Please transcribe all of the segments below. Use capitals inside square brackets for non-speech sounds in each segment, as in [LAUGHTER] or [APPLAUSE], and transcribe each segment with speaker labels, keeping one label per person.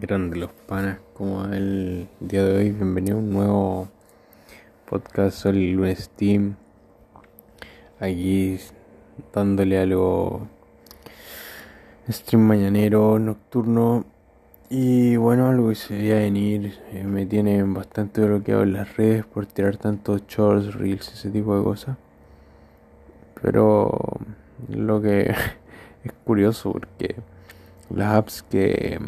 Speaker 1: Grande los panas, como el día de hoy, bienvenido a un nuevo podcast Sol Lunes Team. Aquí dándole algo stream mañanero, nocturno. Y bueno, algo que se veía venir. Eh, me tienen bastante bloqueado en las redes por tirar tantos shorts, reels, ese tipo de cosas. Pero lo que [LAUGHS] es curioso porque las apps que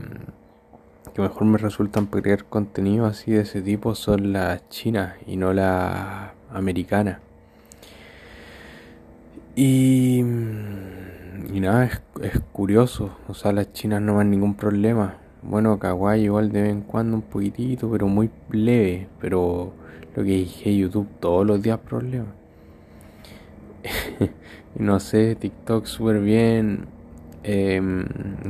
Speaker 1: que mejor me resultan crear contenido así de ese tipo son las chinas y no las americanas. Y, nada, es, curioso, o sea, las chinas no van ningún problema. Bueno, kawaii igual de vez en cuando un poquitito, pero muy leve. Pero lo que dije YouTube todos los días problemas. [LAUGHS] no sé, TikTok súper bien. Em,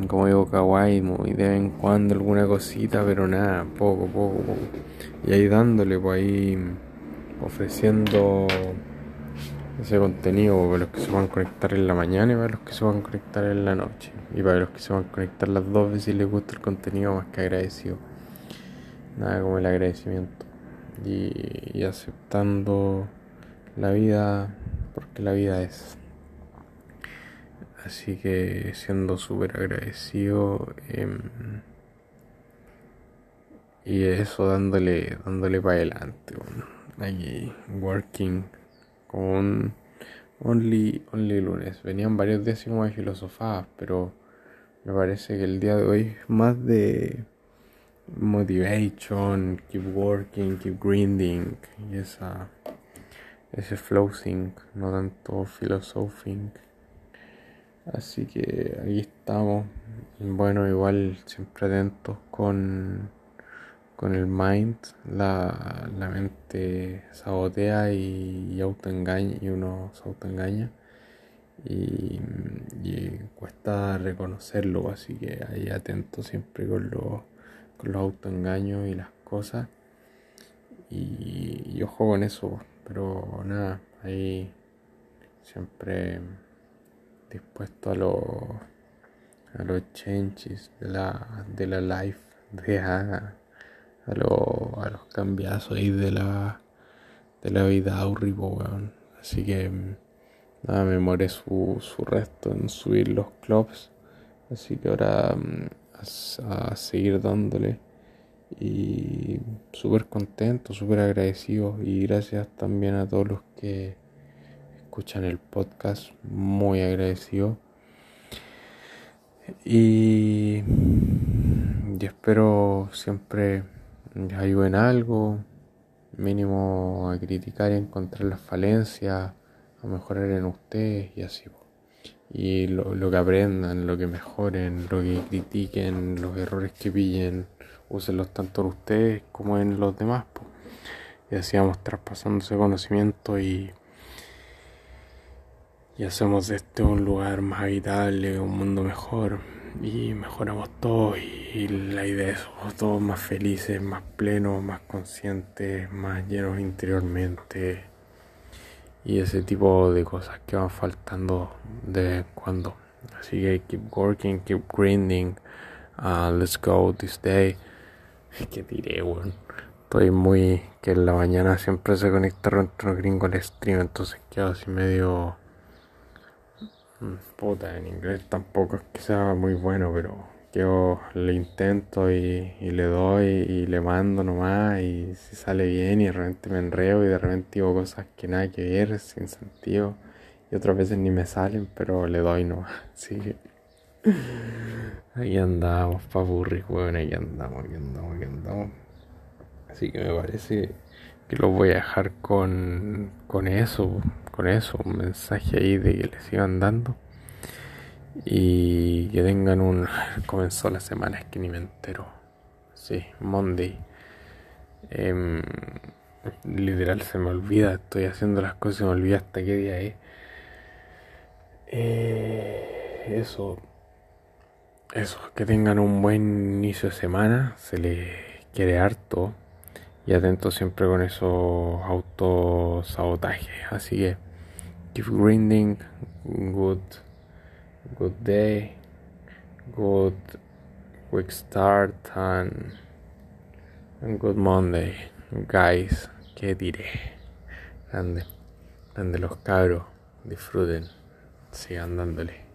Speaker 1: como digo, kawaii, muy de vez en cuando alguna cosita, pero nada, poco, poco, poco. Y ahí dándole, pues ahí ofreciendo ese contenido para los que se van a conectar en la mañana y para los que se van a conectar en la noche. Y para los que se van a conectar las dos veces y les gusta el contenido, más que agradecido. Nada como el agradecimiento. Y aceptando la vida porque la vida es. Así que siendo súper agradecido em, y eso dándole, dándole para adelante. Bueno, working con only, only lunes. Venían varios días como de filosofadas, pero me parece que el día de hoy es más de motivation, keep working, keep grinding y esa, ese flow think, no tanto philosophing. Así que ahí estamos. Bueno, igual siempre atentos con, con el mind. La, la mente sabotea y, y autoengaña y uno se autoengaña. Y, y, cuesta reconocerlo, así que ahí atento siempre con los, con los autoengaños y las cosas. Y, y ojo con eso, pero nada, ahí siempre dispuesto a los a los changes de la de la life de a, a, lo, a los cambiazos ahí de la de la vida horrible así que nada me muere su, su resto en subir los clubs. Así que ahora a, a seguir dándole. Y súper contento, súper agradecido. Y gracias también a todos los que escuchan el podcast, muy agradecido. Y, y espero siempre les ayude en algo, mínimo a criticar y encontrar las falencias, a mejorar en ustedes y así. Y lo, que aprendan, lo que mejoren, lo que critiquen, los errores que pillen, úsenlos tanto en ustedes como en los demás. Po. Y así vamos traspasando ese conocimiento y y hacemos de este un lugar más habitable, un mundo mejor y mejoramos todo y la idea es somos todos más felices, más plenos, más conscientes, más llenos interiormente y ese tipo de cosas que van faltando de vez en cuando. Así que keep working, keep grinding, uh, let's go this day. [LAUGHS] Que diré, bueno. Estoy muy que en la mañana siempre se conecta otro gringo al stream, entonces quedo así medio Puta, en inglés tampoco es que sea muy bueno, pero yo le intento y, y, le doy y le mando nomás y si sale bien y de repente me enreo y de repente digo cosas que nada que ver, sin sentido y otras veces ni me salen, pero le doy nomás. [LAUGHS] Así que ahí andamos, papurri, weón, ahí andamos, ahí andamos, ahí andamos. Así que me parece que lo voy a dejar con, con eso, con eso, un mensaje ahí de que le sigan dando. Y que tengan un [LAUGHS] comenzó la semana es que ni me entero. Sí Monday. Eh, literal se me olvida estoy haciendo las cosas y me olvida hasta qué día es. Eh, eso. Eso que tengan un buen inicio de semana se les quiere harto y atento siempre con esos autosabotajes así que keep grinding good good day, good quick start and, good Monday, guys. ¿Qué diré? Grande, grande los cabros, disfruten, sigan dándole.